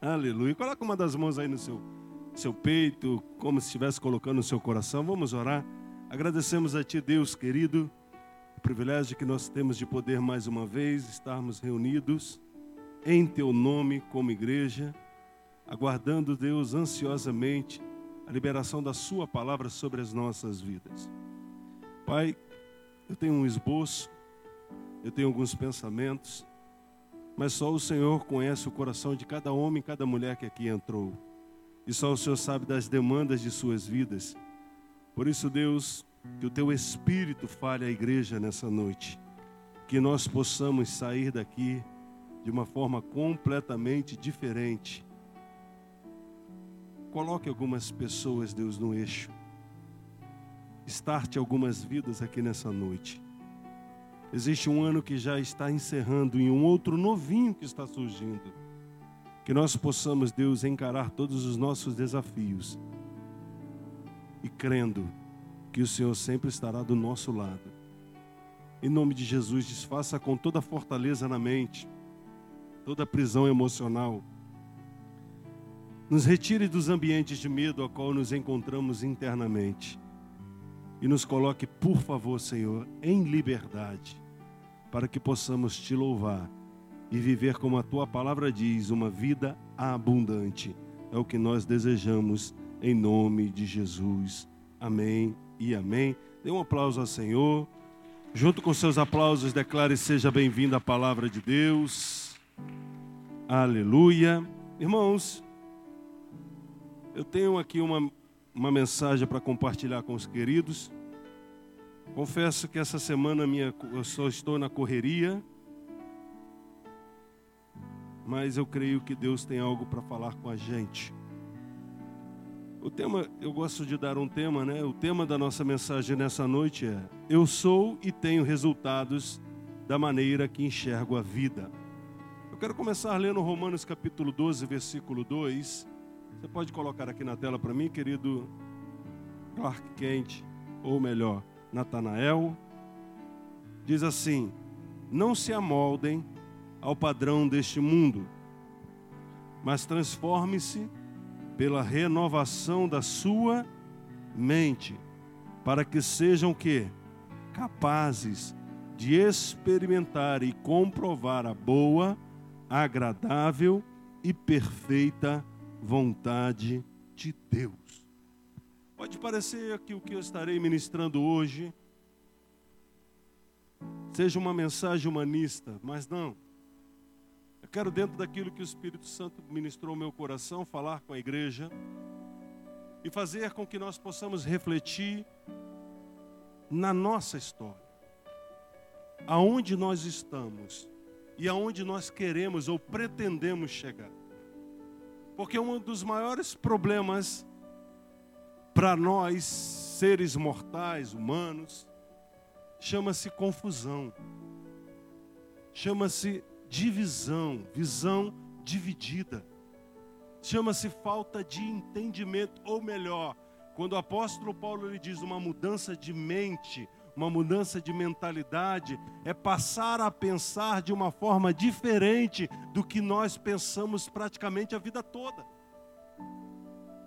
Aleluia. Coloca uma das mãos aí no seu, seu peito, como se estivesse colocando no seu coração. Vamos orar. Agradecemos a Ti, Deus querido, o privilégio que nós temos de poder mais uma vez estarmos reunidos em Teu nome como igreja, aguardando, Deus, ansiosamente a liberação da Sua palavra sobre as nossas vidas. Pai, eu tenho um esboço, eu tenho alguns pensamentos, mas só o Senhor conhece o coração de cada homem e cada mulher que aqui entrou. E só o Senhor sabe das demandas de suas vidas. Por isso, Deus, que o teu espírito fale à igreja nessa noite. Que nós possamos sair daqui de uma forma completamente diferente. Coloque algumas pessoas, Deus, no eixo. Starte algumas vidas aqui nessa noite. Existe um ano que já está encerrando e um outro novinho que está surgindo. Que nós possamos, Deus, encarar todos os nossos desafios e crendo que o Senhor sempre estará do nosso lado. Em nome de Jesus, desfaça com toda a fortaleza na mente, toda a prisão emocional. Nos retire dos ambientes de medo a qual nos encontramos internamente e nos coloque, por favor, Senhor, em liberdade, para que possamos te louvar e viver como a tua palavra diz, uma vida abundante. É o que nós desejamos em nome de Jesus. Amém e amém. Dê um aplauso ao Senhor. Junto com seus aplausos, declare: Seja bem-vindo à palavra de Deus. Aleluia. Irmãos, eu tenho aqui uma uma mensagem para compartilhar com os queridos. Confesso que essa semana minha, eu só estou na correria, mas eu creio que Deus tem algo para falar com a gente. O tema, eu gosto de dar um tema, né? O tema da nossa mensagem nessa noite é: Eu sou e tenho resultados da maneira que enxergo a vida. Eu quero começar lendo Romanos capítulo 12, versículo 2 você pode colocar aqui na tela para mim, querido Clark Kent, ou melhor, Natanael. Diz assim: Não se amoldem ao padrão deste mundo, mas transforme-se pela renovação da sua mente, para que sejam que capazes de experimentar e comprovar a boa, agradável e perfeita vontade de Deus. Pode parecer que o que eu estarei ministrando hoje seja uma mensagem humanista, mas não. Eu quero, dentro daquilo que o Espírito Santo ministrou ao meu coração, falar com a igreja e fazer com que nós possamos refletir na nossa história, aonde nós estamos e aonde nós queremos ou pretendemos chegar. Porque um dos maiores problemas para nós, seres mortais, humanos, chama-se confusão, chama-se divisão, visão dividida, chama-se falta de entendimento, ou melhor, quando o apóstolo Paulo ele diz uma mudança de mente, uma mudança de mentalidade, é passar a pensar de uma forma diferente do que nós pensamos praticamente a vida toda.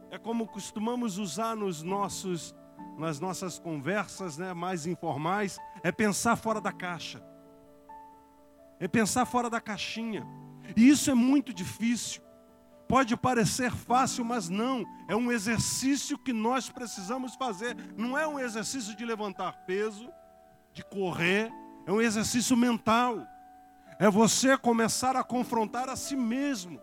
É como costumamos usar nos nossos, nas nossas conversas né, mais informais, é pensar fora da caixa. É pensar fora da caixinha. E isso é muito difícil. Pode parecer fácil, mas não. É um exercício que nós precisamos fazer. Não é um exercício de levantar peso, de correr. É um exercício mental. É você começar a confrontar a si mesmo.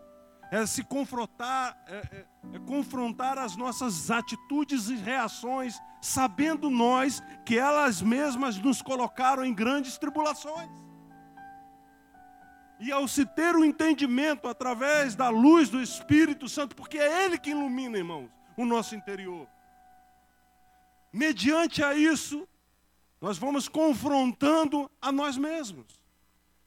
É se confrontar, é, é, é confrontar as nossas atitudes e reações, sabendo nós que elas mesmas nos colocaram em grandes tribulações. E ao se ter o um entendimento através da luz do Espírito Santo, porque é Ele que ilumina, irmãos, o nosso interior. Mediante a isso, nós vamos confrontando a nós mesmos.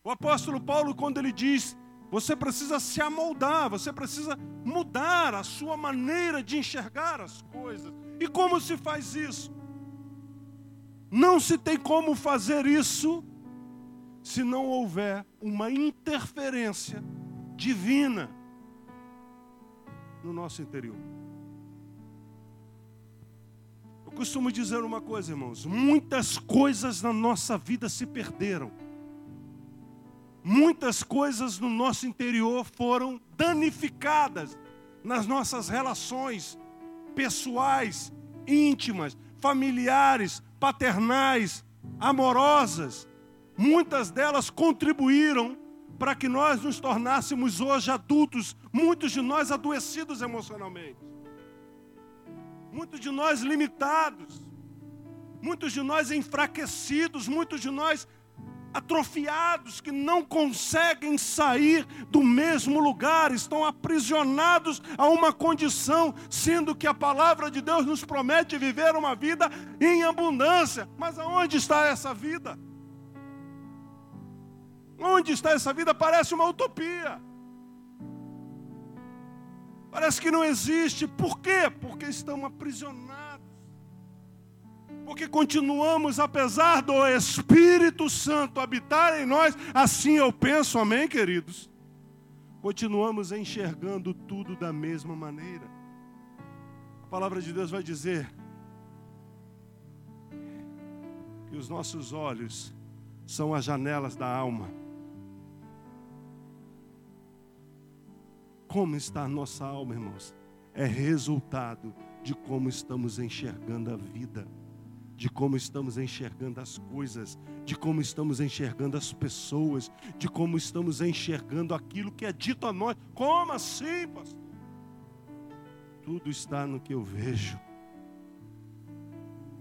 O apóstolo Paulo, quando ele diz, você precisa se amoldar, você precisa mudar a sua maneira de enxergar as coisas. E como se faz isso? Não se tem como fazer isso se não houver uma interferência divina. no nosso interior. Eu costumo dizer uma coisa, irmãos: muitas coisas na nossa vida se perderam. Muitas coisas no nosso interior foram danificadas nas nossas relações pessoais, íntimas, familiares, paternais, amorosas. Muitas delas contribuíram para que nós nos tornássemos hoje adultos, muitos de nós adoecidos emocionalmente, muitos de nós limitados, muitos de nós enfraquecidos, muitos de nós atrofiados que não conseguem sair do mesmo lugar, estão aprisionados a uma condição, sendo que a palavra de Deus nos promete viver uma vida em abundância. Mas aonde está essa vida? Onde está essa vida? Parece uma utopia. Parece que não existe. Por quê? Porque estamos aprisionados porque continuamos, apesar do Espírito Santo habitar em nós, assim eu penso, amém, queridos? Continuamos enxergando tudo da mesma maneira. A palavra de Deus vai dizer que os nossos olhos são as janelas da alma. Como está a nossa alma, irmãos? É resultado de como estamos enxergando a vida de como estamos enxergando as coisas, de como estamos enxergando as pessoas, de como estamos enxergando aquilo que é dito a nós. Como assim, pastor? Tudo está no que eu vejo.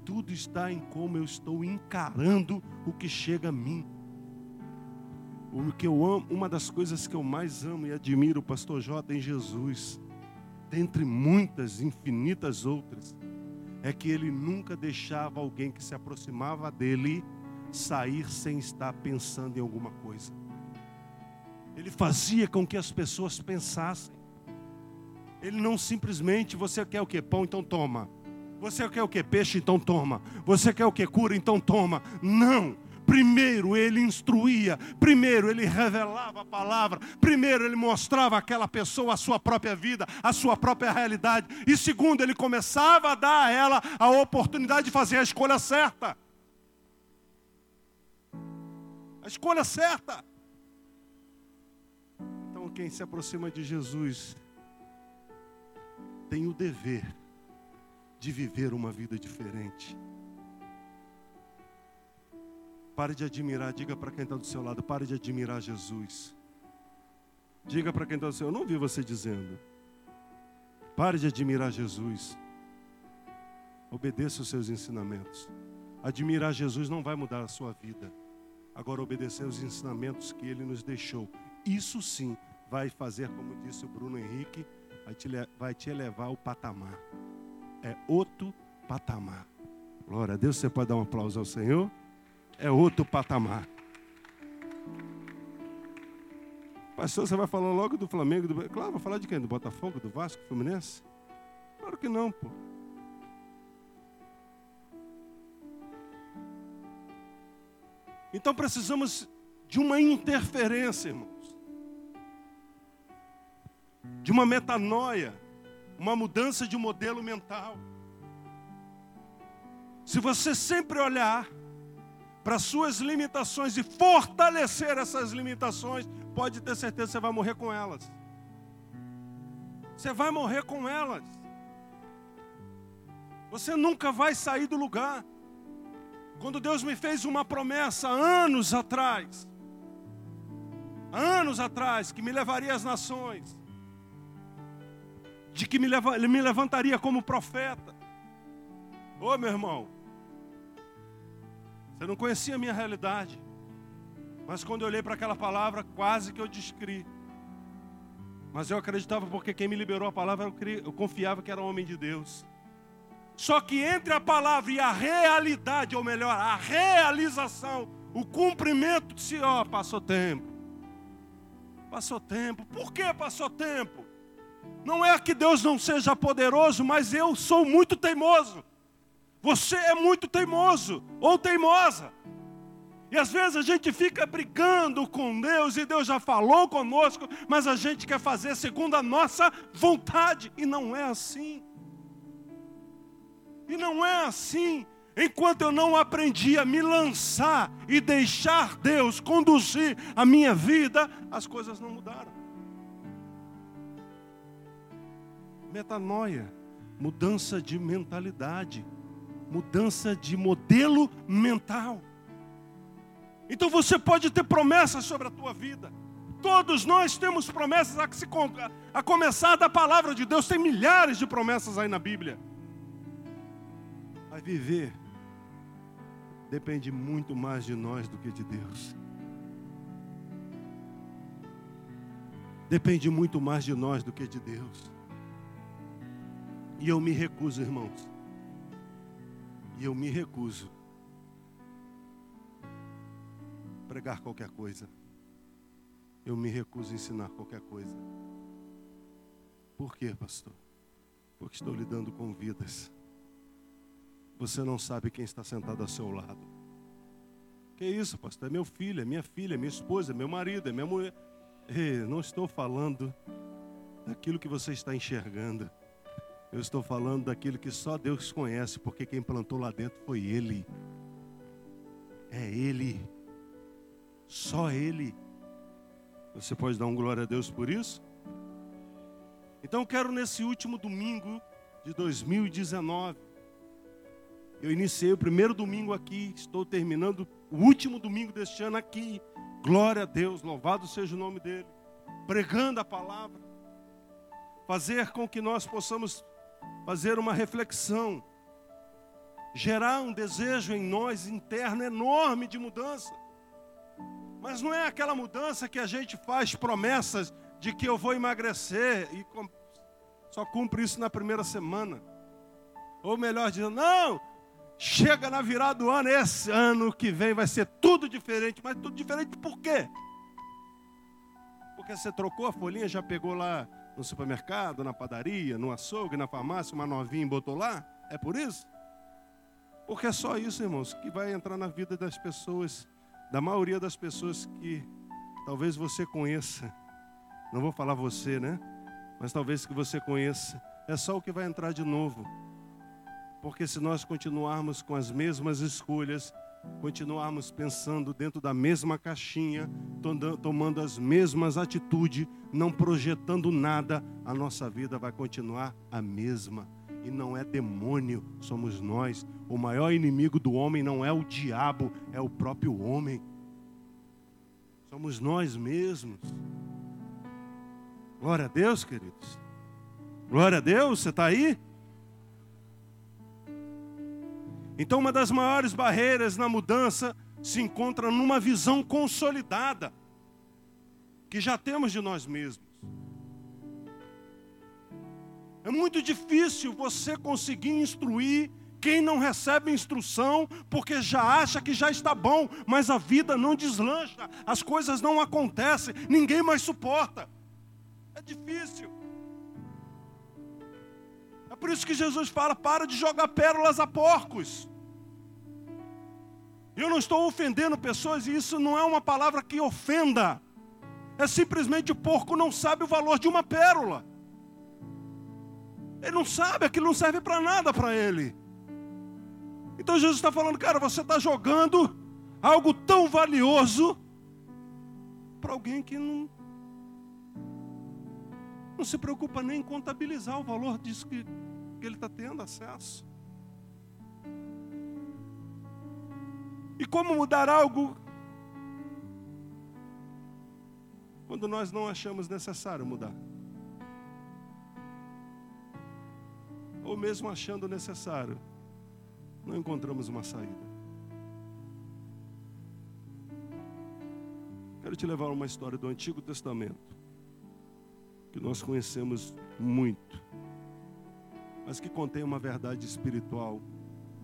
Tudo está em como eu estou encarando o que chega a mim. O que eu amo, uma das coisas que eu mais amo e admiro o pastor J em Jesus, dentre muitas infinitas outras, é que ele nunca deixava alguém que se aproximava dele sair sem estar pensando em alguma coisa. Ele fazia com que as pessoas pensassem. Ele não simplesmente, você quer o que? Pão, então toma. Você quer o que? Peixe, então toma. Você quer o que? Cura, então toma. Não. Primeiro ele instruía, primeiro ele revelava a palavra, primeiro ele mostrava àquela pessoa a sua própria vida, a sua própria realidade, e segundo ele começava a dar a ela a oportunidade de fazer a escolha certa. A escolha certa. Então, quem se aproxima de Jesus tem o dever de viver uma vida diferente. Pare de admirar, diga para quem está do seu lado, pare de admirar Jesus. Diga para quem está do seu eu não ouvi você dizendo. Pare de admirar Jesus. Obedeça os seus ensinamentos. Admirar Jesus não vai mudar a sua vida. Agora, obedecer os ensinamentos que ele nos deixou. Isso sim vai fazer, como disse o Bruno Henrique, vai te elevar ao patamar. É outro patamar. Glória a Deus. Você pode dar um aplauso ao Senhor? É outro patamar. Pastor, você vai falar logo do Flamengo? Do... Claro, vai falar de quem? Do Botafogo, do Vasco, do Fluminense? Claro que não, pô. Então precisamos de uma interferência, irmãos. De uma metanoia, uma mudança de modelo mental. Se você sempre olhar para suas limitações e fortalecer essas limitações, pode ter certeza que você vai morrer com elas. Você vai morrer com elas. Você nunca vai sair do lugar. Quando Deus me fez uma promessa anos atrás, anos atrás, que me levaria às nações, de que me, leva, me levantaria como profeta. Ô meu irmão, você não conhecia a minha realidade. Mas quando eu olhei para aquela palavra, quase que eu descri. Mas eu acreditava porque quem me liberou a palavra, eu, cri... eu confiava que era homem de Deus. Só que entre a palavra e a realidade, ou melhor, a realização, o cumprimento, disse, ó, oh, passou tempo. Passou tempo. Por que passou tempo? Não é que Deus não seja poderoso, mas eu sou muito teimoso. Você é muito teimoso ou teimosa. E às vezes a gente fica brigando com Deus e Deus já falou conosco, mas a gente quer fazer segundo a nossa vontade e não é assim. E não é assim. Enquanto eu não aprendi a me lançar e deixar Deus conduzir a minha vida, as coisas não mudaram. Metanoia, mudança de mentalidade, mudança de modelo mental. Então você pode ter promessas sobre a tua vida. Todos nós temos promessas a, se, a começar da palavra de Deus. Tem milhares de promessas aí na Bíblia. Vai viver depende muito mais de nós do que de Deus. Depende muito mais de nós do que de Deus. E eu me recuso, irmãos. E eu me recuso pregar qualquer coisa. Eu me recuso a ensinar qualquer coisa. Por quê, pastor? Porque estou lidando com vidas. Você não sabe quem está sentado ao seu lado. Que isso, pastor? É meu filho, é minha filha, é minha esposa, é meu marido, é minha mulher. Ei, não estou falando daquilo que você está enxergando. Eu estou falando daquilo que só Deus conhece, porque quem plantou lá dentro foi Ele. É Ele. Só Ele. Você pode dar um glória a Deus por isso? Então, quero nesse último domingo de 2019. Eu iniciei o primeiro domingo aqui, estou terminando o último domingo deste ano aqui. Glória a Deus, louvado seja o nome dEle. Pregando a palavra. Fazer com que nós possamos fazer uma reflexão. Gerar um desejo em nós interno enorme de mudança. Mas não é aquela mudança que a gente faz promessas de que eu vou emagrecer e só cumpre isso na primeira semana. Ou melhor dizendo, não, chega na virada do ano, esse ano que vem vai ser tudo diferente. Mas tudo diferente por quê? Porque você trocou a folhinha, já pegou lá no supermercado, na padaria, no açougue, na farmácia, uma novinha botou lá? É por isso? Porque é só isso, irmãos, que vai entrar na vida das pessoas da maioria das pessoas que talvez você conheça, não vou falar você, né? Mas talvez que você conheça, é só o que vai entrar de novo. Porque se nós continuarmos com as mesmas escolhas, continuarmos pensando dentro da mesma caixinha, tomando as mesmas atitudes, não projetando nada, a nossa vida vai continuar a mesma e não é demônio, somos nós. O maior inimigo do homem não é o diabo, é o próprio homem. Somos nós mesmos. Glória a Deus, queridos. Glória a Deus, você está aí? Então, uma das maiores barreiras na mudança se encontra numa visão consolidada que já temos de nós mesmos. É muito difícil você conseguir instruir quem não recebe instrução, porque já acha que já está bom, mas a vida não deslancha, as coisas não acontecem, ninguém mais suporta. É difícil. Por isso que Jesus fala: para de jogar pérolas a porcos. Eu não estou ofendendo pessoas, e isso não é uma palavra que ofenda. É simplesmente o porco não sabe o valor de uma pérola. Ele não sabe, aquilo não serve para nada para ele. Então Jesus está falando, cara, você está jogando algo tão valioso para alguém que não, não se preocupa nem em contabilizar o valor disso que, que ele está tendo acesso. E como mudar algo quando nós não achamos necessário mudar? ou mesmo achando necessário, não encontramos uma saída. Quero te levar a uma história do Antigo Testamento, que nós conhecemos muito, mas que contém uma verdade espiritual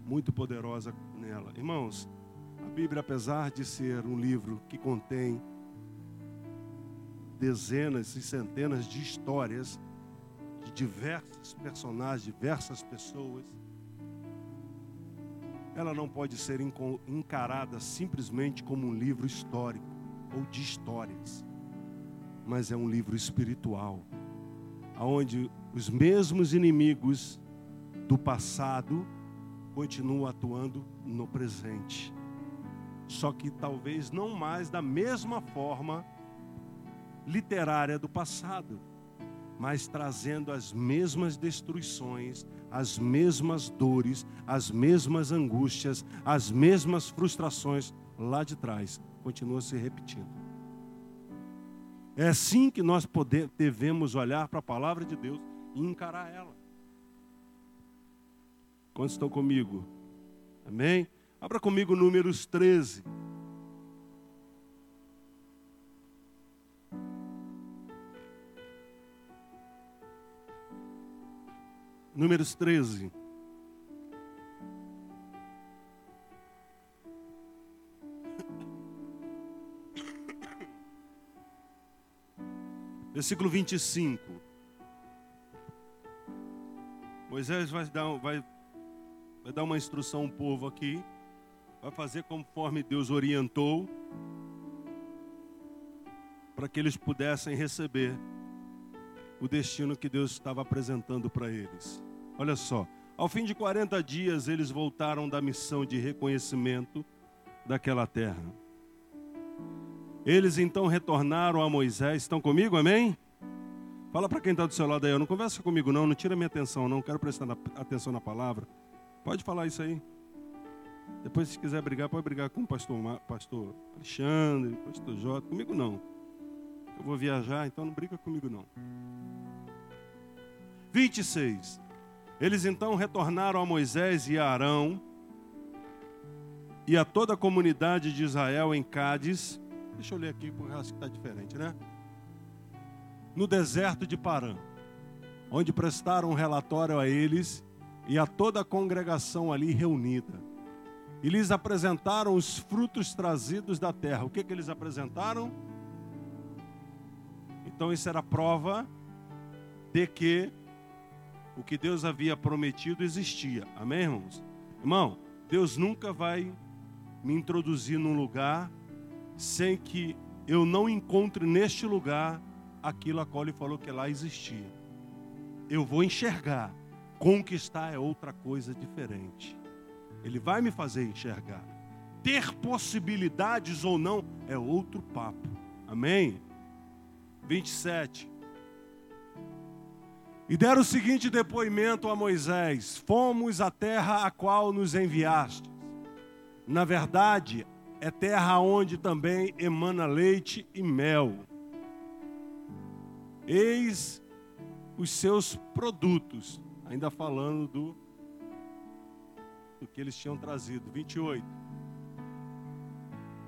muito poderosa nela. Irmãos, a Bíblia, apesar de ser um livro que contém dezenas e centenas de histórias, de diversos personagens, diversas pessoas. ela não pode ser encarada simplesmente como um livro histórico ou de histórias, mas é um livro espiritual, aonde os mesmos inimigos do passado continuam atuando no presente. Só que talvez não mais da mesma forma literária do passado, mas trazendo as mesmas destruições, as mesmas dores, as mesmas angústias, as mesmas frustrações lá de trás, continua se repetindo. É assim que nós devemos olhar para a palavra de Deus e encarar ela. Quantos estão comigo? Amém? Abra comigo números 13. Números 13. Versículo 25. Moisés vai dar, vai, vai dar uma instrução ao povo aqui. Vai fazer conforme Deus orientou. Para que eles pudessem receber o destino que Deus estava apresentando para eles. Olha só, ao fim de 40 dias eles voltaram da missão de reconhecimento daquela terra. Eles então retornaram a Moisés. Estão comigo, amém? Fala para quem está do seu lado aí, não conversa comigo não, não tira minha atenção não, quero prestar atenção na palavra. Pode falar isso aí. Depois, se quiser brigar, pode brigar com o pastor, pastor Alexandre, pastor Jota, comigo não. Eu vou viajar, então não briga comigo não. 26. Eles então retornaram a Moisés e a Arão e a toda a comunidade de Israel em Cádiz. Deixa eu ler aqui, porque acho que está diferente, né? No deserto de Parã, onde prestaram um relatório a eles e a toda a congregação ali reunida. E lhes apresentaram os frutos trazidos da terra. O que, que eles apresentaram? Então, isso era prova de que o que Deus havia prometido existia. Amém, irmãos? Irmão, Deus nunca vai me introduzir num lugar sem que eu não encontre neste lugar aquilo a qual ele falou que lá existia. Eu vou enxergar. Conquistar é outra coisa diferente. Ele vai me fazer enxergar. Ter possibilidades ou não é outro papo. Amém? 27. E deram o seguinte depoimento a Moisés: Fomos à terra a qual nos enviaste. Na verdade, é terra onde também emana leite e mel. Eis os seus produtos, ainda falando do, do que eles tinham trazido. 28.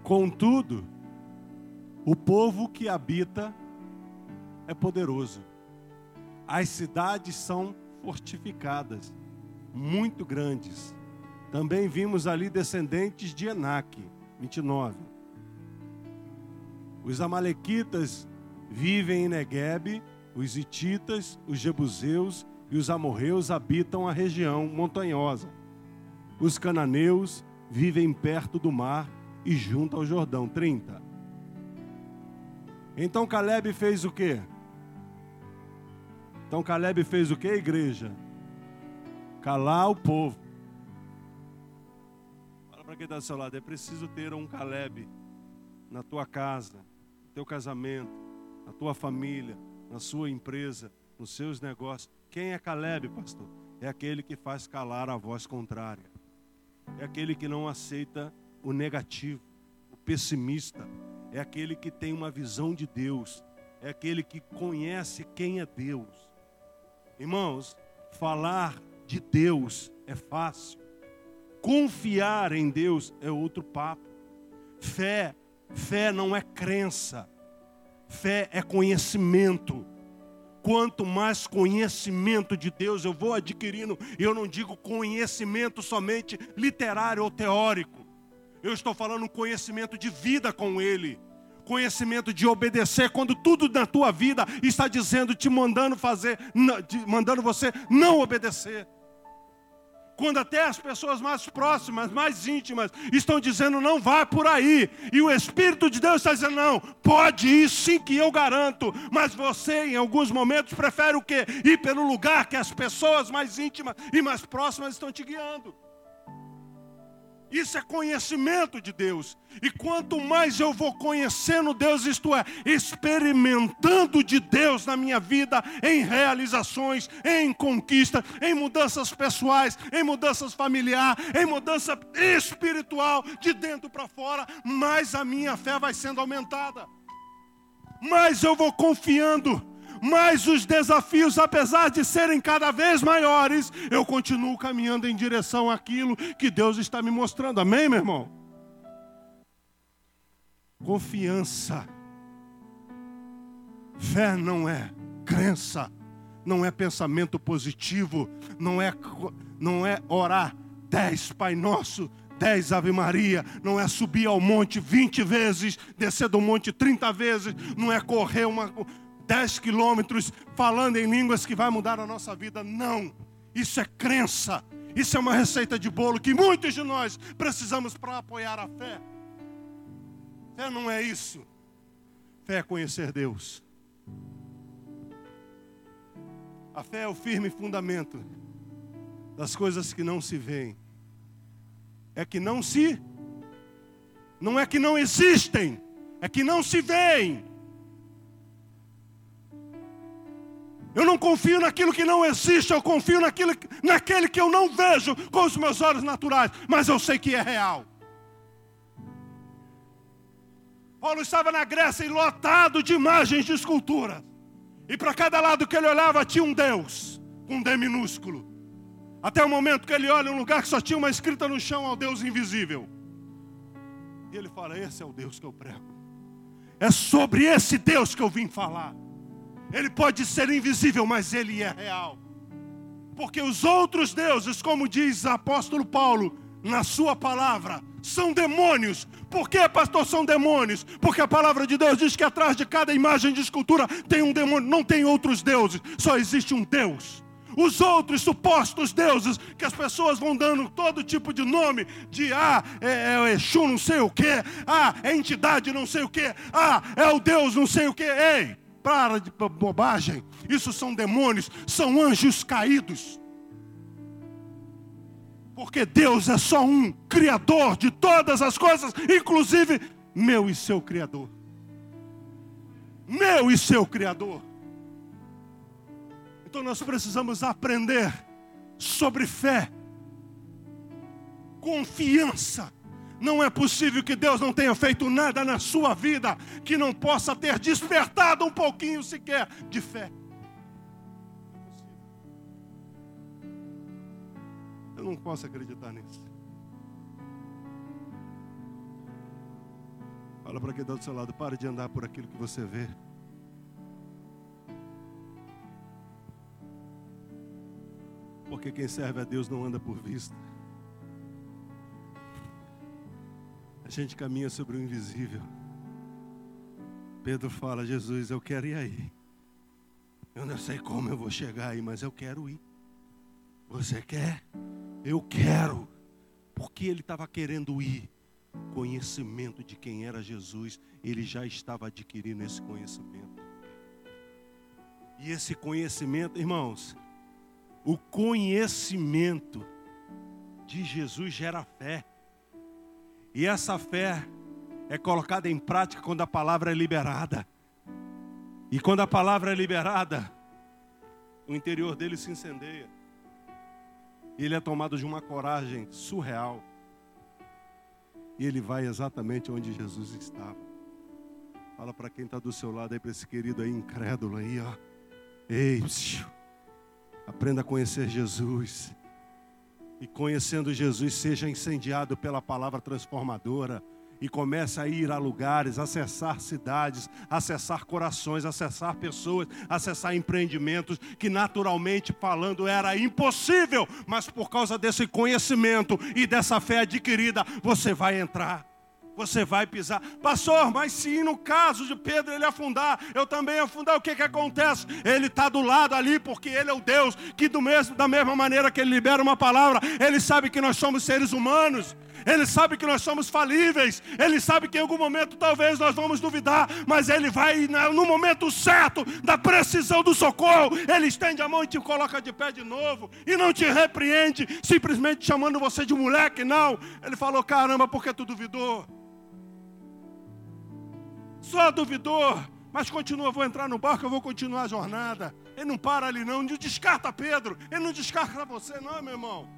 Contudo, o povo que habita é poderoso as cidades são fortificadas, muito grandes. Também vimos ali descendentes de Enaque, 29. Os amalequitas vivem em Negueb, os ititas, os jebuseus e os amorreus habitam a região montanhosa. Os cananeus vivem perto do mar e junto ao Jordão, 30. Então Caleb fez o quê? Então Caleb fez o que, igreja? Calar o povo. Fala para quem está do seu lado, é preciso ter um Caleb na tua casa, no teu casamento, na tua família, na sua empresa, nos seus negócios. Quem é Caleb, pastor? É aquele que faz calar a voz contrária. É aquele que não aceita o negativo, o pessimista. É aquele que tem uma visão de Deus. É aquele que conhece quem é Deus. Irmãos, falar de Deus é fácil. Confiar em Deus é outro papo. Fé, fé não é crença. Fé é conhecimento. Quanto mais conhecimento de Deus eu vou adquirindo, eu não digo conhecimento somente literário ou teórico. Eu estou falando conhecimento de vida com Ele conhecimento de obedecer quando tudo na tua vida está dizendo, te mandando fazer, mandando você não obedecer. Quando até as pessoas mais próximas, mais íntimas, estão dizendo não vá por aí, e o Espírito de Deus está dizendo não, pode ir sim que eu garanto, mas você em alguns momentos prefere o quê? Ir pelo lugar que as pessoas mais íntimas e mais próximas estão te guiando. Isso é conhecimento de Deus. E quanto mais eu vou conhecendo Deus, isto é, experimentando de Deus na minha vida, em realizações, em conquistas, em mudanças pessoais, em mudanças familiares, em mudança espiritual, de dentro para fora, mais a minha fé vai sendo aumentada. Mais eu vou confiando mas os desafios, apesar de serem cada vez maiores, eu continuo caminhando em direção àquilo que Deus está me mostrando. Amém, meu irmão? Confiança. Fé não é crença, não é pensamento positivo, não é, não é orar dez Pai Nosso, dez Ave Maria, não é subir ao monte vinte vezes, descer do monte trinta vezes, não é correr uma 10 quilômetros falando em línguas que vai mudar a nossa vida. Não. Isso é crença. Isso é uma receita de bolo que muitos de nós precisamos para apoiar a fé. Fé não é isso. Fé é conhecer Deus. A fé é o firme fundamento das coisas que não se veem. É que não se, não é que não existem, é que não se veem. Eu não confio naquilo que não existe, eu confio naquilo, naquele que eu não vejo com os meus olhos naturais, mas eu sei que é real. Paulo estava na Grécia e lotado de imagens de esculturas. E para cada lado que ele olhava tinha um Deus, um D minúsculo. Até o momento que ele olha um lugar que só tinha uma escrita no chão ao Deus invisível. E ele fala: Esse é o Deus que eu prego. É sobre esse Deus que eu vim falar. Ele pode ser invisível, mas ele é real. Porque os outros deuses, como diz o apóstolo Paulo na sua palavra, são demônios. Por que, pastor, são demônios? Porque a palavra de Deus diz que atrás de cada imagem de escultura tem um demônio, não tem outros deuses, só existe um Deus. Os outros supostos deuses, que as pessoas vão dando todo tipo de nome, de ah, é, é Exu não sei o que, ah, é entidade não sei o que, ah, é o Deus não sei o que, ei, para de bobagem. Isso são demônios, são anjos caídos. Porque Deus é só um criador de todas as coisas, inclusive meu e seu criador. Meu e seu criador. Então nós precisamos aprender sobre fé, confiança não é possível que Deus não tenha feito nada na sua vida que não possa ter despertado um pouquinho sequer de fé. Eu não posso acreditar nisso. Fala para quem está do seu lado, pare de andar por aquilo que você vê. Porque quem serve a Deus não anda por vista. A gente caminha sobre o invisível. Pedro fala: Jesus, eu quero ir aí. Eu não sei como eu vou chegar aí, mas eu quero ir. Você quer? Eu quero. Porque ele estava querendo ir. Conhecimento de quem era Jesus, ele já estava adquirindo esse conhecimento. E esse conhecimento, irmãos, o conhecimento de Jesus gera fé. E essa fé é colocada em prática quando a palavra é liberada. E quando a palavra é liberada, o interior dele se incendeia. E ele é tomado de uma coragem surreal. E ele vai exatamente onde Jesus estava. Fala para quem está do seu lado aí, para esse querido aí incrédulo aí, ó. Ei, psiu, aprenda a conhecer Jesus e conhecendo Jesus, seja incendiado pela palavra transformadora e comece a ir a lugares, acessar cidades, acessar corações, acessar pessoas, acessar empreendimentos que naturalmente falando era impossível, mas por causa desse conhecimento e dessa fé adquirida, você vai entrar. Você vai pisar. Pastor, mas se no caso de Pedro ele afundar, eu também afundar, o que que acontece? Ele está do lado ali porque ele é o Deus que do mesmo, da mesma maneira que ele libera uma palavra, ele sabe que nós somos seres humanos. Ele sabe que nós somos falíveis, Ele sabe que em algum momento talvez nós vamos duvidar, mas Ele vai no momento certo da precisão do socorro, Ele estende a mão e te coloca de pé de novo, e não te repreende, simplesmente chamando você de moleque, não. Ele falou: caramba, porque tu duvidou? Só duvidou, mas continua, vou entrar no barco, eu vou continuar a jornada. Ele não para ali, não, não descarta Pedro, ele não descarta você, não, meu irmão.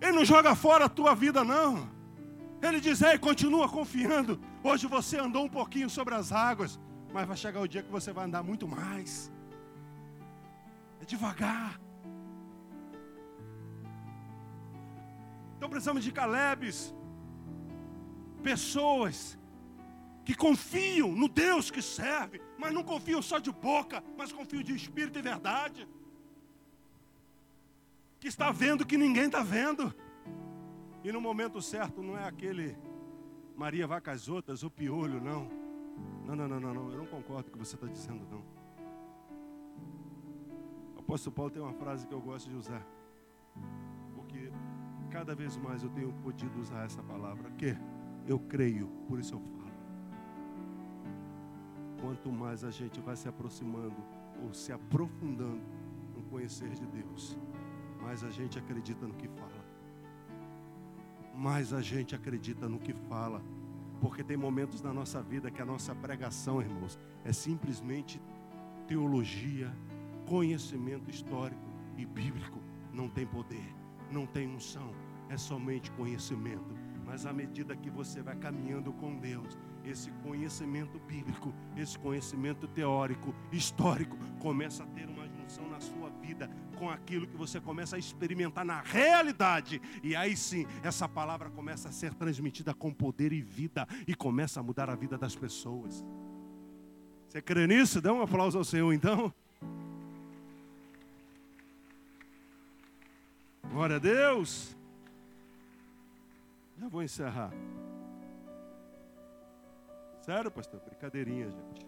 Ele não joga fora a tua vida, não. Ele diz: Ei, continua confiando. Hoje você andou um pouquinho sobre as águas, mas vai chegar o dia que você vai andar muito mais. É devagar. Então precisamos de Calebes, pessoas que confiam no Deus que serve, mas não confiam só de boca, mas confiam de espírito e verdade que está vendo que ninguém está vendo. E no momento certo não é aquele Maria vai com as outras, o piolho, não. Não, não, não, não, não. Eu não concordo com o que você está dizendo, não. O apóstolo Paulo tem uma frase que eu gosto de usar. Porque cada vez mais eu tenho podido usar essa palavra. Que eu creio, por isso eu falo. Quanto mais a gente vai se aproximando ou se aprofundando no conhecer de Deus, mais a gente acredita no que fala. Mais a gente acredita no que fala. Porque tem momentos na nossa vida que a nossa pregação, irmãos, é simplesmente teologia, conhecimento histórico e bíblico. Não tem poder, não tem unção, é somente conhecimento. Mas à medida que você vai caminhando com Deus, esse conhecimento bíblico, esse conhecimento teórico, histórico, começa a ter uma junção na sua vida com aquilo que você começa a experimentar na realidade. E aí sim, essa palavra começa a ser transmitida com poder e vida e começa a mudar a vida das pessoas. Você crê nisso? Dá um aplauso ao Senhor então. Glória a Deus. Já vou encerrar. Sério, pastor? Brincadeirinha, gente.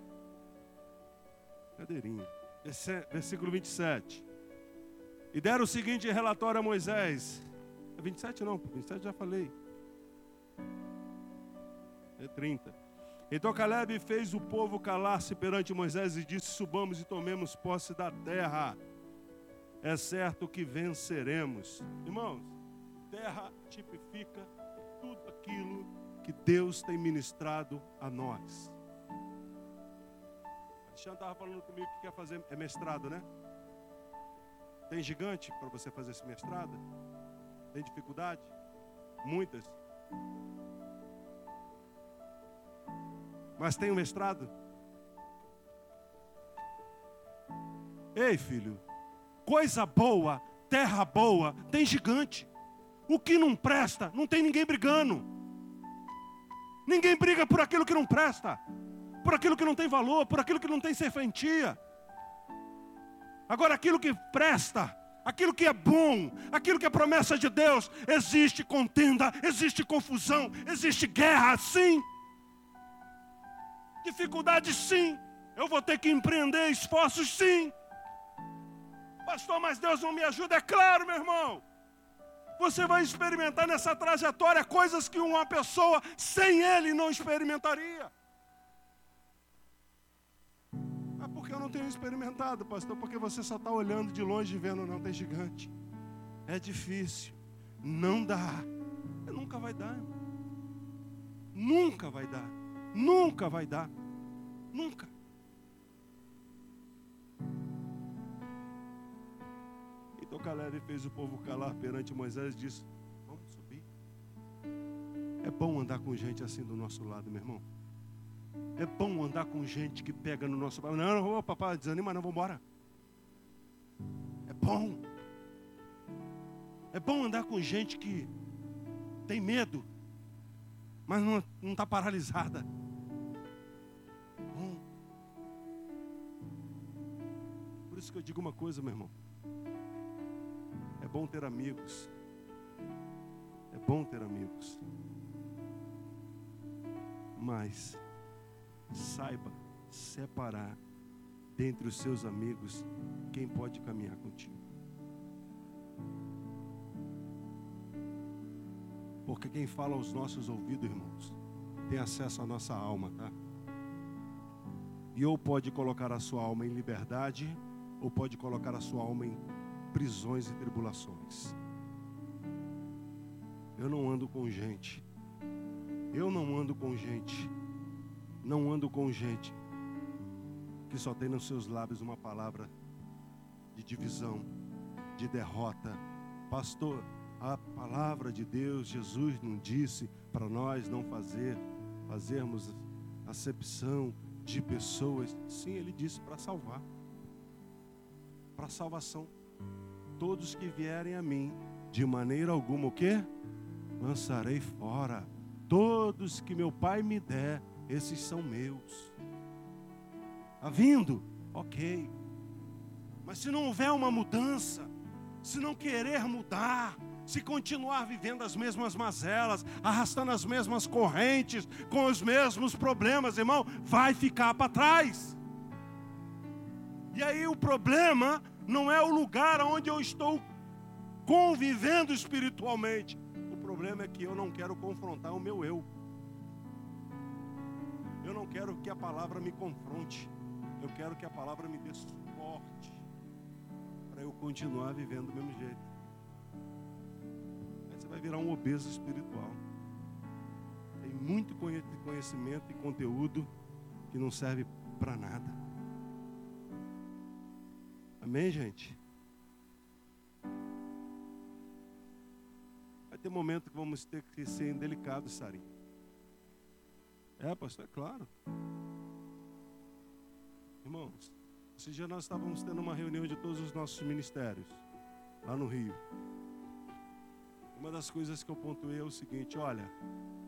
Brincadeirinha. Versículo 27. E deram o seguinte relatório a Moisés. É 27 não, 27 já falei. É 30. Então Caleb fez o povo calar-se perante Moisés e disse: Subamos e tomemos posse da terra. É certo que venceremos. Irmãos, terra tipifica tudo aquilo que Deus tem ministrado a nós. Alexandre estava falando comigo que quer fazer é mestrado, né? Tem gigante para você fazer esse mestrado? Tem dificuldade? Muitas. Mas tem um mestrado? Ei, filho, coisa boa, terra boa, tem gigante. O que não presta, não tem ninguém brigando. Ninguém briga por aquilo que não presta, por aquilo que não tem valor, por aquilo que não tem serventia. Agora, aquilo que presta, aquilo que é bom, aquilo que é promessa de Deus, existe contenda, existe confusão, existe guerra, sim. Dificuldade, sim. Eu vou ter que empreender esforços, sim. Pastor, mas Deus não me ajuda, é claro, meu irmão. Você vai experimentar nessa trajetória coisas que uma pessoa sem Ele não experimentaria. porque eu não tenho experimentado, pastor, porque você só está olhando de longe e vendo, não tem gigante. É difícil, não dá. Nunca vai dar. Nunca vai dar. Nunca vai dar. Nunca. Então Caleb fez o povo calar perante Moisés e disse: Vamos subir. É bom andar com gente assim do nosso lado, meu irmão. É bom andar com gente que pega no nosso. Não, não, não papai, desanima, não, vamos embora. É bom. É bom andar com gente que tem medo, mas não está paralisada. Bom. Por isso que eu digo uma coisa, meu irmão. Bom ter amigos. É bom ter amigos. Mas saiba separar dentre os seus amigos quem pode caminhar contigo. Porque quem fala aos nossos ouvidos, irmãos, tem acesso à nossa alma, tá? E ou pode colocar a sua alma em liberdade, ou pode colocar a sua alma em prisões e tribulações. Eu não ando com gente. Eu não ando com gente. Não ando com gente que só tem nos seus lábios uma palavra de divisão, de derrota. Pastor, a palavra de Deus, Jesus não disse para nós não fazer, fazermos acepção de pessoas. Sim, ele disse para salvar. Para salvação. Todos que vierem a mim, de maneira alguma o quê? Lançarei fora. Todos que meu Pai me der, esses são meus. Está vindo? Ok. Mas se não houver uma mudança, se não querer mudar, se continuar vivendo as mesmas mazelas, arrastando as mesmas correntes, com os mesmos problemas, irmão, vai ficar para trás. E aí o problema não é o lugar onde eu estou convivendo espiritualmente. O problema é que eu não quero confrontar o meu eu. Eu não quero que a palavra me confronte. Eu quero que a palavra me dê suporte para eu continuar vivendo do mesmo jeito. Aí você vai virar um obeso espiritual. Tem muito conhecimento e conteúdo que não serve para nada. Amém, gente? Vai ter momento que vamos ter que ser indelicados, Sarinho. É, pastor, é claro. Irmãos, esse dia nós estávamos tendo uma reunião de todos os nossos ministérios, lá no Rio. Uma das coisas que eu pontuei é o seguinte: olha,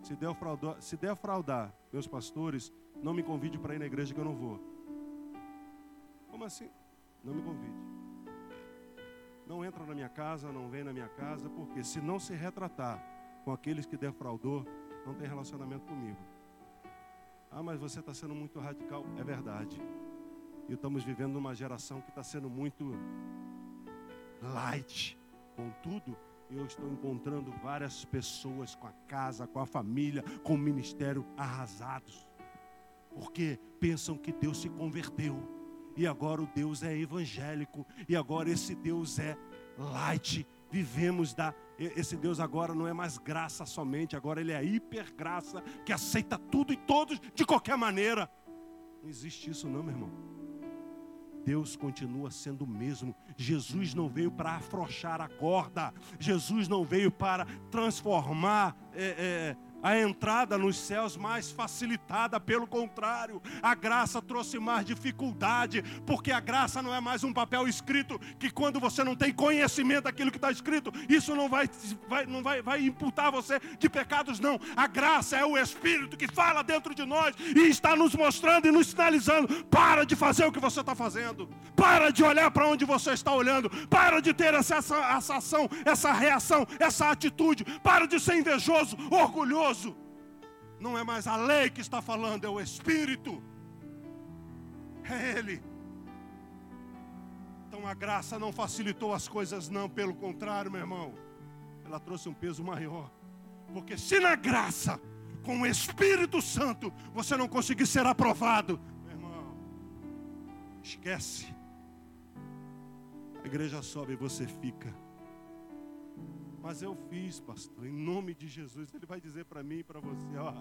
se defraudar, se defraudar meus pastores, não me convide para ir na igreja que eu não vou. Como assim? Não me convide. Não entra na minha casa, não vem na minha casa, porque se não se retratar com aqueles que defraudou, não tem relacionamento comigo. Ah, mas você está sendo muito radical. É verdade. E estamos vivendo uma geração que está sendo muito light. Contudo, eu estou encontrando várias pessoas com a casa, com a família, com o ministério arrasados. Porque pensam que Deus se converteu. E agora o Deus é evangélico. E agora esse Deus é light. Vivemos da. Esse Deus agora não é mais graça somente, agora ele é hiper graça, que aceita tudo e todos de qualquer maneira. Não existe isso, não, meu irmão. Deus continua sendo o mesmo. Jesus não veio para afrouxar a corda. Jesus não veio para transformar é, é, a entrada nos céus mais facilitada, pelo contrário, a graça trouxe mais dificuldade, porque a graça não é mais um papel escrito que quando você não tem conhecimento daquilo que está escrito, isso não vai, vai, não vai, vai imputar você de pecados, não. A graça é o Espírito que fala dentro de nós e está nos mostrando e nos sinalizando: para de fazer o que você está fazendo, para de olhar para onde você está olhando, para de ter essa, essa, essa ação, essa reação, essa atitude, para de ser invejoso, orgulhoso não é mais a lei que está falando, é o Espírito. É Ele. Então a graça não facilitou as coisas, não, pelo contrário, meu irmão, ela trouxe um peso maior. Porque se na graça, com o Espírito Santo, você não conseguir ser aprovado, meu irmão, esquece. A igreja sobe e você fica. Mas eu fiz, pastor, em nome de Jesus. Ele vai dizer para mim e para você: ó,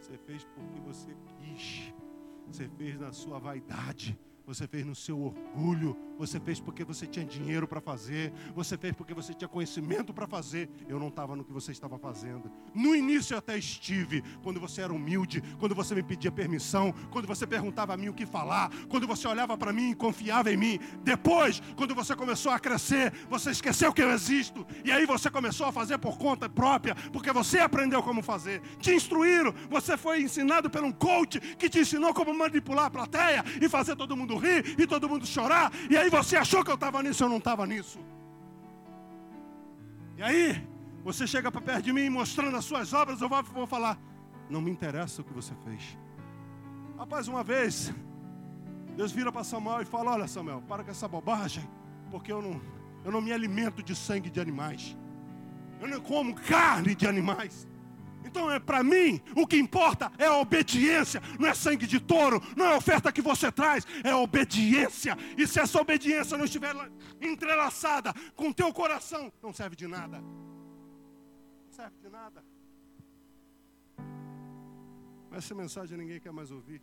você fez porque você quis, você fez na sua vaidade você fez no seu orgulho, você fez porque você tinha dinheiro para fazer, você fez porque você tinha conhecimento para fazer. Eu não estava no que você estava fazendo. No início eu até estive, quando você era humilde, quando você me pedia permissão, quando você perguntava a mim o que falar, quando você olhava para mim e confiava em mim. Depois, quando você começou a crescer, você esqueceu que eu existo, e aí você começou a fazer por conta própria, porque você aprendeu como fazer. Te instruíram, você foi ensinado por um coach que te ensinou como manipular a plateia e fazer todo mundo mundo rir e todo mundo chorar. E aí você achou que eu estava nisso, eu não estava nisso. E aí, Você chega para perto de mim mostrando as suas obras, eu vou, falar: Não me interessa o que você fez. Rapaz, uma vez, Deus vira para Samuel e fala: Olha, Samuel, para com essa bobagem, porque eu não, eu não me alimento de sangue de animais. Eu não como carne de animais. Então é para mim, o que importa é a obediência, não é sangue de touro, não é a oferta que você traz, é a obediência. E se essa obediência não estiver entrelaçada com o teu coração, não serve de nada. Não serve de nada. Essa mensagem ninguém quer mais ouvir.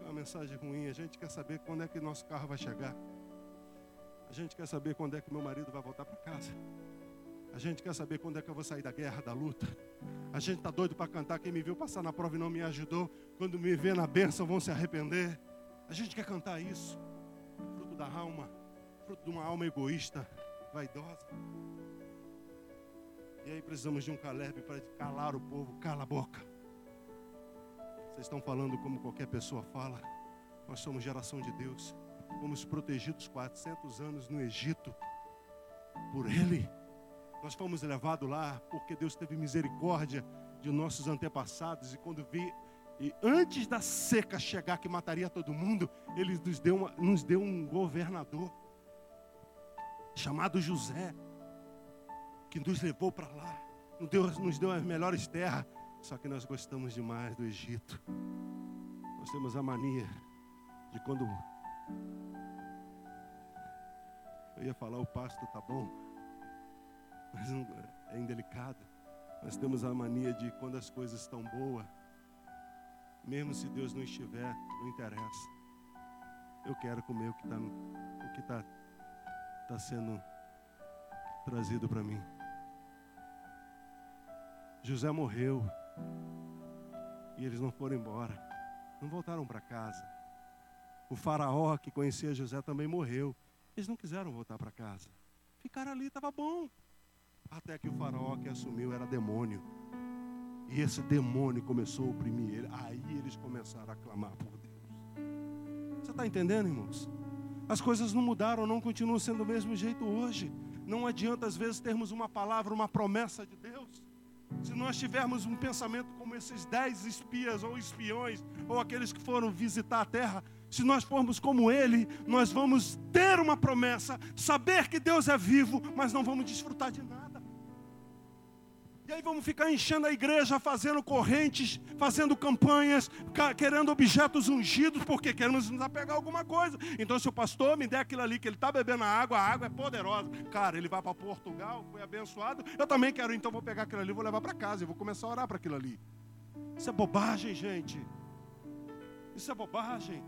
É uma mensagem ruim. A gente quer saber quando é que nosso carro vai chegar. A gente quer saber quando é que meu marido vai voltar para casa. A gente quer saber quando é que eu vou sair da guerra, da luta. A gente está doido para cantar. Quem me viu passar na prova e não me ajudou, quando me vê na bênção vão se arrepender. A gente quer cantar isso. Fruto da alma, fruto de uma alma egoísta, vaidosa. E aí precisamos de um Caleb para calar o povo. Cala a boca. Vocês estão falando como qualquer pessoa fala. Nós somos geração de Deus. Fomos protegidos 400 anos no Egito por Ele. Nós fomos levados lá porque Deus teve misericórdia de nossos antepassados e quando vi e antes da seca chegar que mataria todo mundo, ele nos deu, uma, nos deu um governador chamado José, que nos levou para lá, nos deu, nos deu as melhores terras. Só que nós gostamos demais do Egito. Nós temos a mania de quando eu ia falar o pasto tá bom, mas é indelicado. Nós temos a mania de quando as coisas estão boas, mesmo se Deus não estiver, não interessa. Eu quero comer o que está tá, tá sendo trazido para mim. José morreu e eles não foram embora, não voltaram para casa. O faraó que conhecia José também morreu. Eles não quiseram voltar para casa. Ficaram ali, estava bom. Até que o faraó que assumiu era demônio. E esse demônio começou a oprimir ele. Aí eles começaram a clamar por Deus. Você está entendendo, irmãos? As coisas não mudaram, não continuam sendo do mesmo jeito hoje. Não adianta, às vezes, termos uma palavra, uma promessa de Deus. Se nós tivermos um pensamento como esses dez espias ou espiões, ou aqueles que foram visitar a terra, se nós formos como ele, nós vamos ter uma promessa, saber que Deus é vivo, mas não vamos desfrutar de nada. E aí vamos ficar enchendo a igreja, fazendo correntes, fazendo campanhas, querendo objetos ungidos, porque queremos nos apegar a alguma coisa. Então, se o pastor me der aquilo ali, que ele está bebendo a água, a água é poderosa. Cara, ele vai para Portugal, foi abençoado. Eu também quero, então vou pegar aquilo ali, vou levar para casa e vou começar a orar para aquilo ali. Isso é bobagem, gente. Isso é bobagem.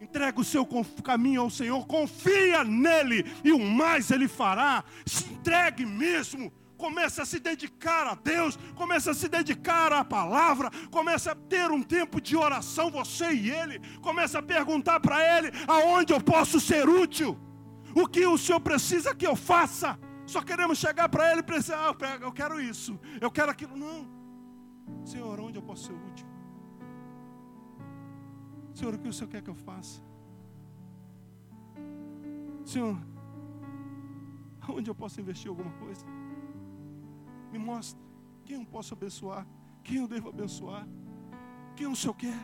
Entrega o seu caminho ao Senhor, confia nele e o mais ele fará. Se entregue mesmo comece a se dedicar a Deus, comece a se dedicar à palavra, comece a ter um tempo de oração, você e ele, comece a perguntar para ele aonde eu posso ser útil, o que o Senhor precisa que eu faça. Só queremos chegar para ele e pensar, ah, eu quero isso, eu quero aquilo. Não. Senhor, onde eu posso ser útil? Senhor, o que o Senhor quer que eu faça? Senhor, onde eu posso investir alguma coisa? Me mostra quem eu posso abençoar, quem eu devo abençoar, quem o Senhor quer.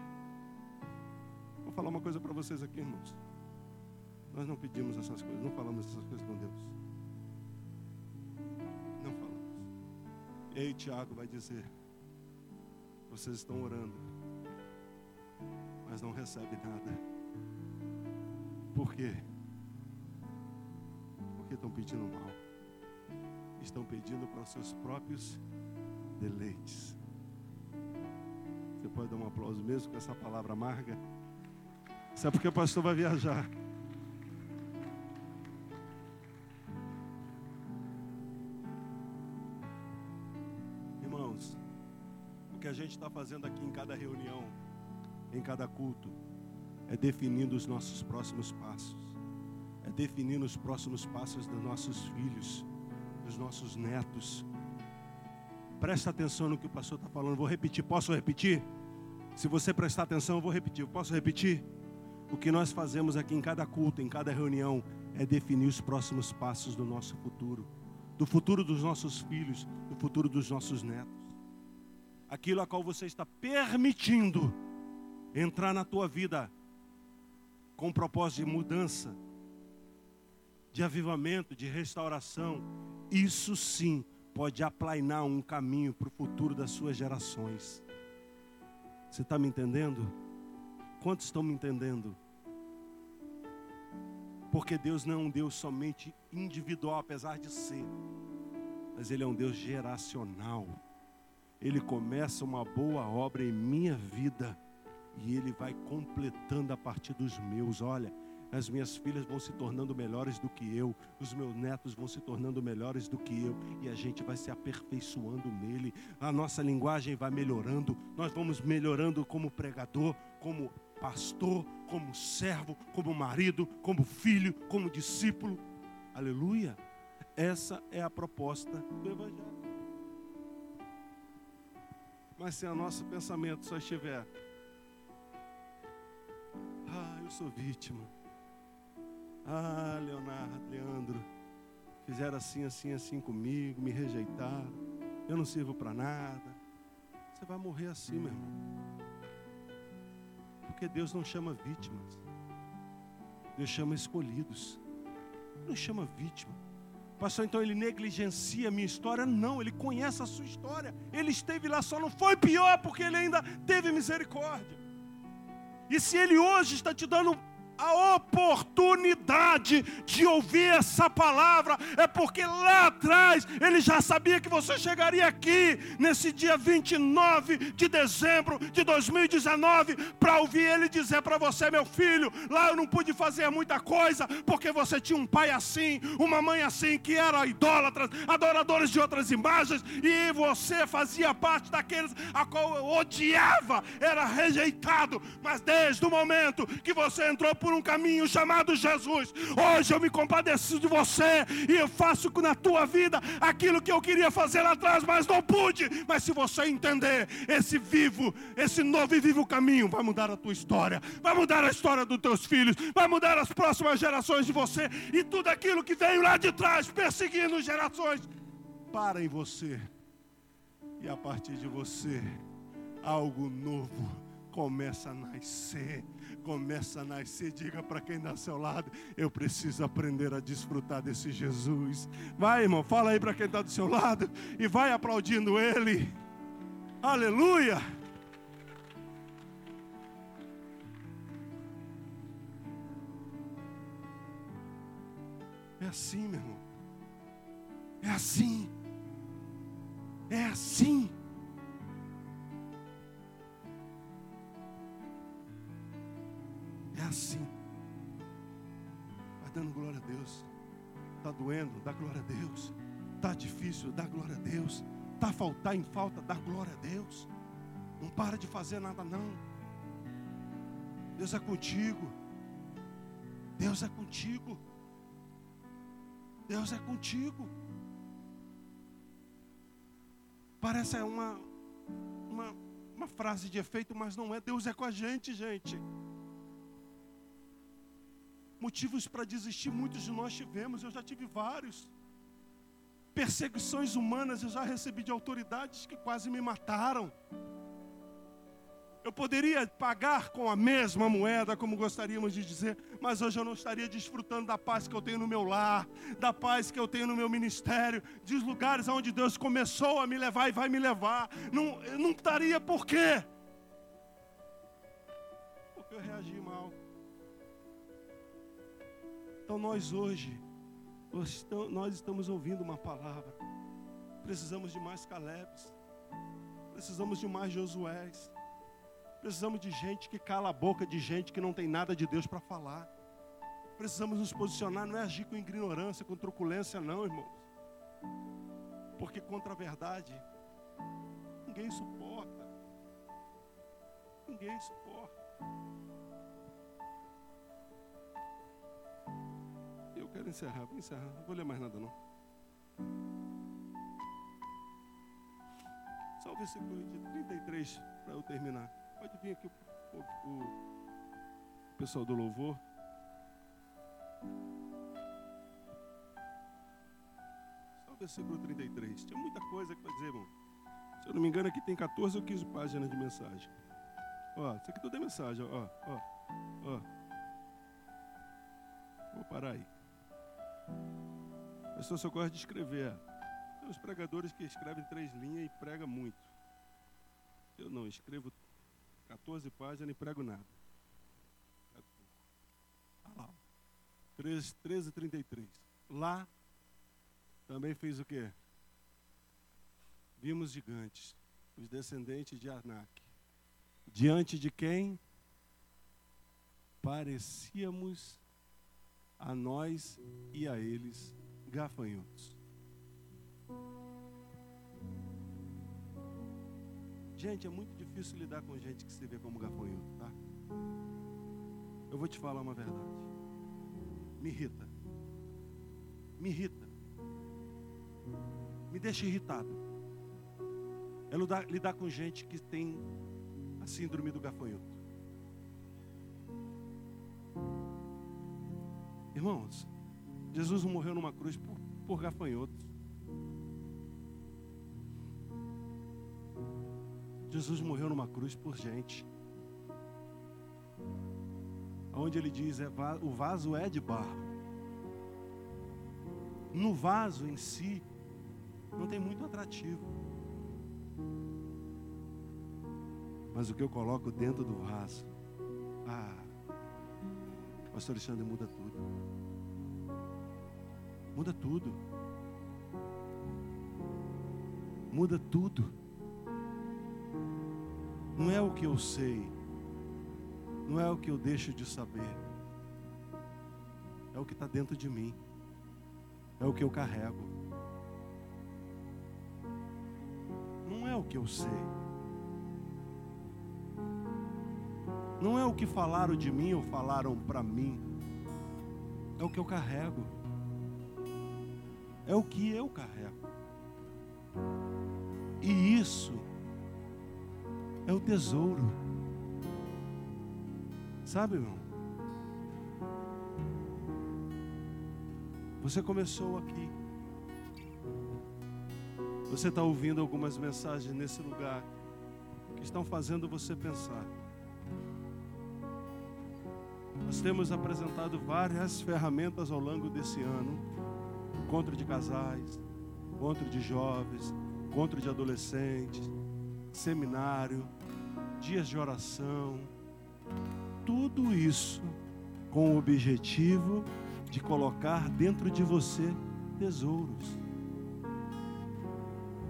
Vou falar uma coisa para vocês aqui, irmãos. Nós não pedimos essas coisas, não falamos essas coisas com Deus. Não falamos. E aí Tiago vai dizer: vocês estão orando, mas não recebem nada. Por quê? Porque estão pedindo mal estão pedindo para os seus próprios deleites. Você pode dar um aplauso mesmo com essa palavra amarga? Sabe porque o pastor vai viajar? Irmãos, o que a gente está fazendo aqui em cada reunião, em cada culto, é definindo os nossos próximos passos, é definindo os próximos passos dos nossos filhos dos nossos netos. Presta atenção no que o pastor está falando. Vou repetir. Posso repetir? Se você prestar atenção, eu vou repetir. Posso repetir? O que nós fazemos aqui em cada culto, em cada reunião, é definir os próximos passos do nosso futuro. do futuro dos nossos filhos, do futuro dos nossos netos. Aquilo a qual você está permitindo entrar na tua vida com propósito de mudança, de avivamento, de restauração, isso sim pode aplainar um caminho para o futuro das suas gerações. Você está me entendendo? Quantos estão me entendendo? Porque Deus não é um Deus somente individual, apesar de ser, mas Ele é um Deus geracional. Ele começa uma boa obra em minha vida e Ele vai completando a partir dos meus. Olha, as minhas filhas vão se tornando melhores do que eu, os meus netos vão se tornando melhores do que eu, e a gente vai se aperfeiçoando nele, a nossa linguagem vai melhorando, nós vamos melhorando como pregador, como pastor, como servo, como marido, como filho, como discípulo. Aleluia! Essa é a proposta do Evangelho. Mas se o nosso pensamento só estiver, ah, eu sou vítima. Ah, Leonardo, Leandro, fizeram assim, assim, assim comigo, me rejeitaram. Eu não sirvo para nada. Você vai morrer assim, meu irmão. Porque Deus não chama vítimas. Deus chama escolhidos. Não chama vítima. Pastor, então ele negligencia a minha história? Não, ele conhece a sua história. Ele esteve lá, só não foi pior porque ele ainda teve misericórdia. E se ele hoje está te dando a oportunidade de ouvir essa palavra é porque lá atrás ele já sabia que você chegaria aqui nesse dia 29 de dezembro de 2019 para ouvir ele dizer para você, meu filho, lá eu não pude fazer muita coisa porque você tinha um pai assim, uma mãe assim que era idólatras, adoradores de outras imagens e você fazia parte daqueles a qual eu odiava, era rejeitado, mas desde o momento que você entrou por por um caminho chamado Jesus. Hoje eu me compadeço de você e eu faço na tua vida aquilo que eu queria fazer lá atrás, mas não pude. Mas se você entender esse vivo, esse novo e vivo caminho, vai mudar a tua história, vai mudar a história dos teus filhos, vai mudar as próximas gerações de você e tudo aquilo que veio lá de trás perseguindo gerações. Para em você e a partir de você algo novo começa a nascer começa a nascer. Diga para quem está ao seu lado: eu preciso aprender a desfrutar desse Jesus. Vai, irmão, fala aí para quem está do seu lado e vai aplaudindo Ele. Aleluia! É assim, meu irmão. É assim. É assim. Deus. Está doendo, dá glória a Deus. Está difícil, dá glória a Deus. Está faltar em falta, dá glória a Deus. Não para de fazer nada, não. Deus é contigo. Deus é contigo. Deus é contigo. Parece uma, uma, uma frase de efeito, mas não é. Deus é com a gente, gente. Motivos para desistir, muitos de nós tivemos, eu já tive vários. Perseguições humanas eu já recebi de autoridades que quase me mataram. Eu poderia pagar com a mesma moeda, como gostaríamos de dizer, mas hoje eu não estaria desfrutando da paz que eu tenho no meu lar, da paz que eu tenho no meu ministério, dos lugares onde Deus começou a me levar e vai me levar. Não, não estaria por quê? Porque eu reagi mal. Então nós hoje, nós estamos ouvindo uma palavra. Precisamos de mais Calebs. Precisamos de mais Josués. Precisamos de gente que cala a boca de gente que não tem nada de Deus para falar. Precisamos nos posicionar, não é agir com ignorância, com truculência, não, irmãos. Porque contra a verdade, ninguém suporta. Ninguém suporta. Encerrar, vou encerrar. Não vou ler mais nada não. Só o versículo de 33 para eu terminar. Pode vir aqui o, o, o pessoal do louvor. Só versículo 33. Tinha muita coisa para dizer, irmão. Se eu não me engano, aqui tem 14 ou 15 páginas de mensagem. Ó, isso aqui tudo é mensagem, ó, ó, ó. Vou parar aí. Pessoa só gosta de escrever. Tem os pregadores que escrevem três linhas e prega muito. Eu não, escrevo 14 páginas e prego nada. Olha lá. 13, 13 33. Lá também fez o quê? Vimos gigantes, os descendentes de Anak. Diante de quem parecíamos a nós e a eles gafanhotos. Gente, é muito difícil lidar com gente que se vê como gafanhoto, tá? Eu vou te falar uma verdade. Me irrita. Me irrita. Me deixa irritado. É lidar, lidar com gente que tem a síndrome do gafanhoto. Irmãos, Jesus morreu numa cruz por, por gafanhotos. Jesus morreu numa cruz por gente. Onde ele diz, é, o vaso é de barro. No vaso em si, não tem muito atrativo. Mas o que eu coloco dentro do vaso, ah, Pastor Alexandre muda tudo. Muda tudo. Muda tudo. Não é o que eu sei, não é o que eu deixo de saber, é o que está dentro de mim, é o que eu carrego. Não é o que eu sei, não é o que falaram de mim ou falaram para mim, é o que eu carrego, é o que eu carrego, e isso é o tesouro. Sabe, irmão? Você começou aqui. Você está ouvindo algumas mensagens nesse lugar que estão fazendo você pensar. Nós temos apresentado várias ferramentas ao longo desse ano: encontro de casais, encontro de jovens, encontro de adolescentes, seminário, dias de oração, tudo isso com o objetivo de colocar dentro de você tesouros.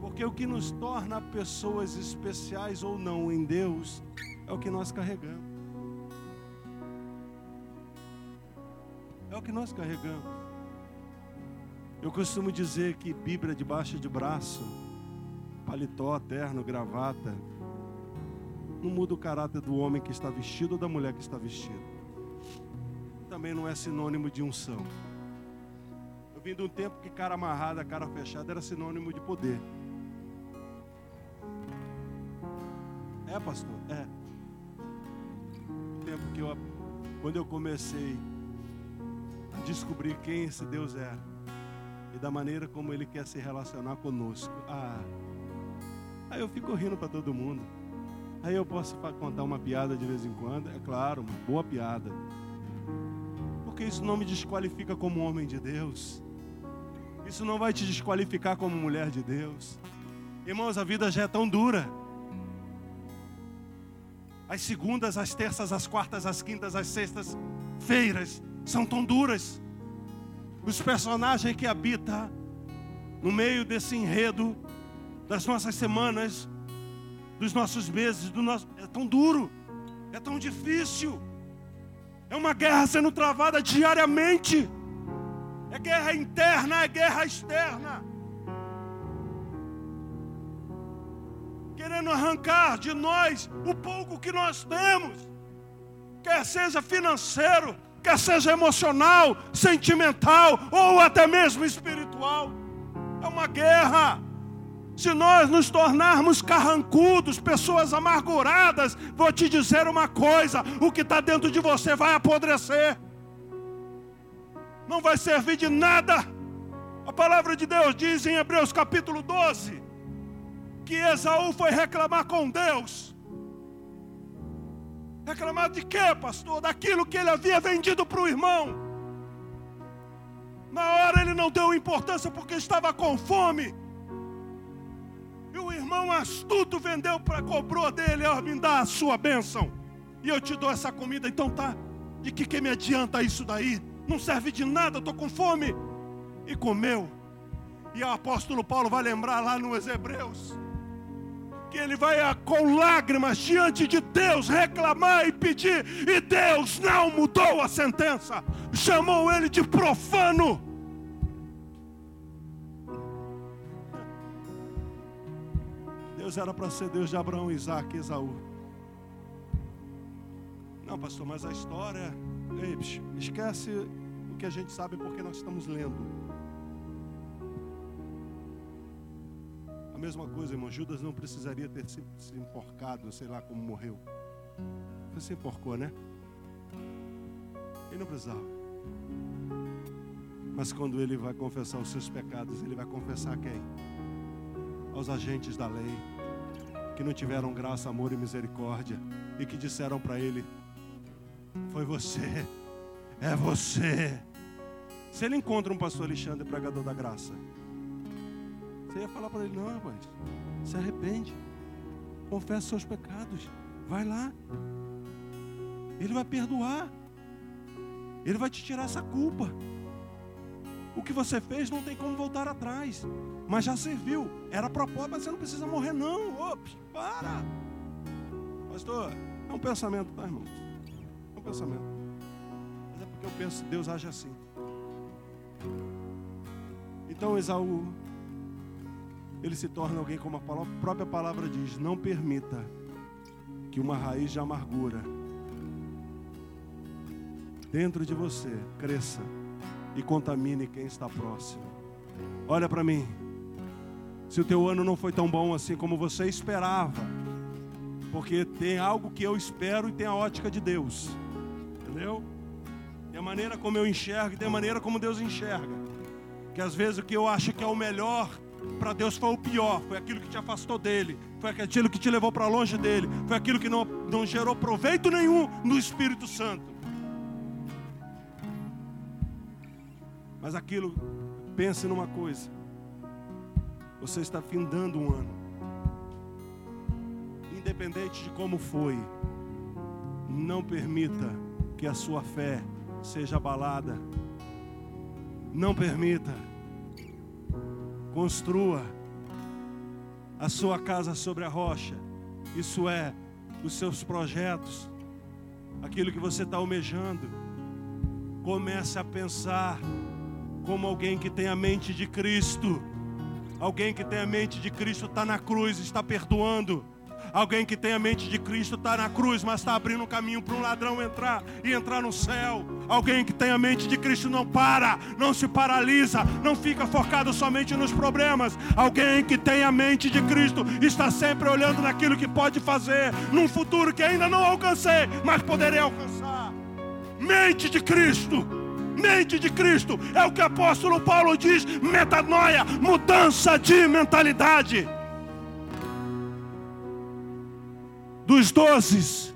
Porque o que nos torna pessoas especiais ou não em Deus é o que nós carregamos. É o que nós carregamos. Eu costumo dizer que Bíblia debaixo de braço paletó, terno, gravata, não muda o caráter do homem que está vestido ou da mulher que está vestida. Também não é sinônimo de unção. Eu vim de um tempo que cara amarrada, cara fechada era sinônimo de poder. É, pastor? É. O tempo que eu, quando eu comecei a descobrir quem esse Deus é e da maneira como Ele quer se relacionar conosco. Ah, Aí eu fico rindo para todo mundo. Aí eu posso contar uma piada de vez em quando, é claro, uma boa piada. Porque isso não me desqualifica como homem de Deus. Isso não vai te desqualificar como mulher de Deus. Irmãos, a vida já é tão dura. As segundas, as terças, as quartas, as quintas, as sextas feiras são tão duras. Os personagens que habitam no meio desse enredo das nossas semanas, dos nossos meses, do nosso... é tão duro, é tão difícil. É uma guerra sendo travada diariamente. É guerra interna, é guerra externa. Querendo arrancar de nós o pouco que nós temos, quer seja financeiro, quer seja emocional, sentimental ou até mesmo espiritual. É uma guerra. Se nós nos tornarmos carrancudos, pessoas amarguradas, vou te dizer uma coisa: o que está dentro de você vai apodrecer, não vai servir de nada. A palavra de Deus diz em Hebreus capítulo 12 que Esaú foi reclamar com Deus. Reclamar de quê, pastor? Daquilo que ele havia vendido para o irmão. Na hora ele não deu importância porque estava com fome. E o irmão astuto vendeu para cobrou dele, ó, me dá a sua bênção. E eu te dou essa comida, então tá. De que que me adianta isso daí? Não serve de nada, estou com fome. E comeu. E o apóstolo Paulo vai lembrar lá nos Hebreus que ele vai com lágrimas diante de Deus reclamar e pedir, e Deus não mudou a sentença, chamou ele de profano. Deus era para ser Deus de Abraão, Isaac e Esaú. Não, pastor, mas a história. Ei, esquece o que a gente sabe porque nós estamos lendo. Mesma coisa, irmão. Judas não precisaria ter se, se sei lá como morreu. Você se enforcou, né? Ele não precisava. Mas quando ele vai confessar os seus pecados, ele vai confessar a quem? Aos agentes da lei, que não tiveram graça, amor e misericórdia, e que disseram para ele: Foi você, é você. Se ele encontra um pastor Alexandre, pregador da graça, você ia falar para ele: Não, rapaz, se arrepende, confessa seus pecados, vai lá, ele vai perdoar, ele vai te tirar essa culpa. O que você fez não tem como voltar atrás. Mas já serviu. Era propósito, mas você não precisa morrer, não. Ops, para. Pastor, é um pensamento, tá, irmão? É um pensamento. Mas é porque eu penso, Deus age assim. Então Esaú, ele se torna alguém como a própria palavra diz: não permita que uma raiz de amargura dentro de você cresça e contamine quem está próximo. Olha para mim. Se o teu ano não foi tão bom assim como você esperava, porque tem algo que eu espero e tem a ótica de Deus. Entendeu? Tem a maneira como eu enxergo e tem a maneira como Deus enxerga. Que às vezes o que eu acho que é o melhor para Deus foi o pior, foi aquilo que te afastou dele, foi aquilo que te levou para longe dele, foi aquilo que não, não gerou proveito nenhum no Espírito Santo. Mas aquilo, pense numa coisa: você está findando um ano, independente de como foi, não permita que a sua fé seja abalada, não permita, construa a sua casa sobre a rocha, isso é, os seus projetos, aquilo que você está almejando, comece a pensar como alguém que tem a mente de Cristo. Alguém que tem a mente de Cristo está na cruz, está perdoando. Alguém que tem a mente de Cristo está na cruz, mas está abrindo um caminho para um ladrão entrar e entrar no céu. Alguém que tem a mente de Cristo não para, não se paralisa, não fica focado somente nos problemas. Alguém que tem a mente de Cristo está sempre olhando naquilo que pode fazer, num futuro que ainda não alcancei, mas poderei alcançar. Mente de Cristo mente de Cristo. É o que o apóstolo Paulo diz: metanoia, mudança de mentalidade. Dos doze,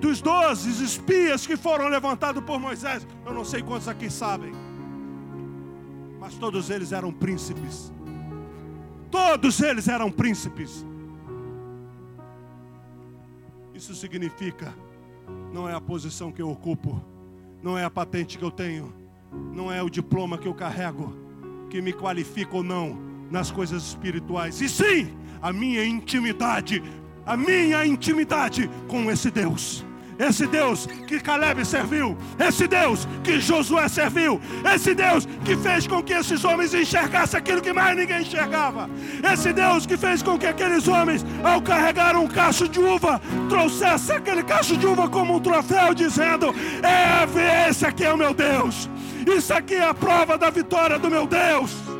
dos doze espias que foram levantados por Moisés, eu não sei quantos aqui sabem, mas todos eles eram príncipes. Todos eles eram príncipes. Isso significa, não é a posição que eu ocupo, não é a patente que eu tenho, não é o diploma que eu carrego que me qualifica ou não nas coisas espirituais, e sim a minha intimidade, a minha intimidade com esse Deus. Esse Deus que Caleb serviu, esse Deus que Josué serviu, esse Deus que fez com que esses homens enxergassem aquilo que mais ninguém enxergava, esse Deus que fez com que aqueles homens, ao carregar um cacho de uva, trouxessem aquele cacho de uva como um troféu, dizendo: É, esse aqui é o meu Deus, isso aqui é a prova da vitória do meu Deus.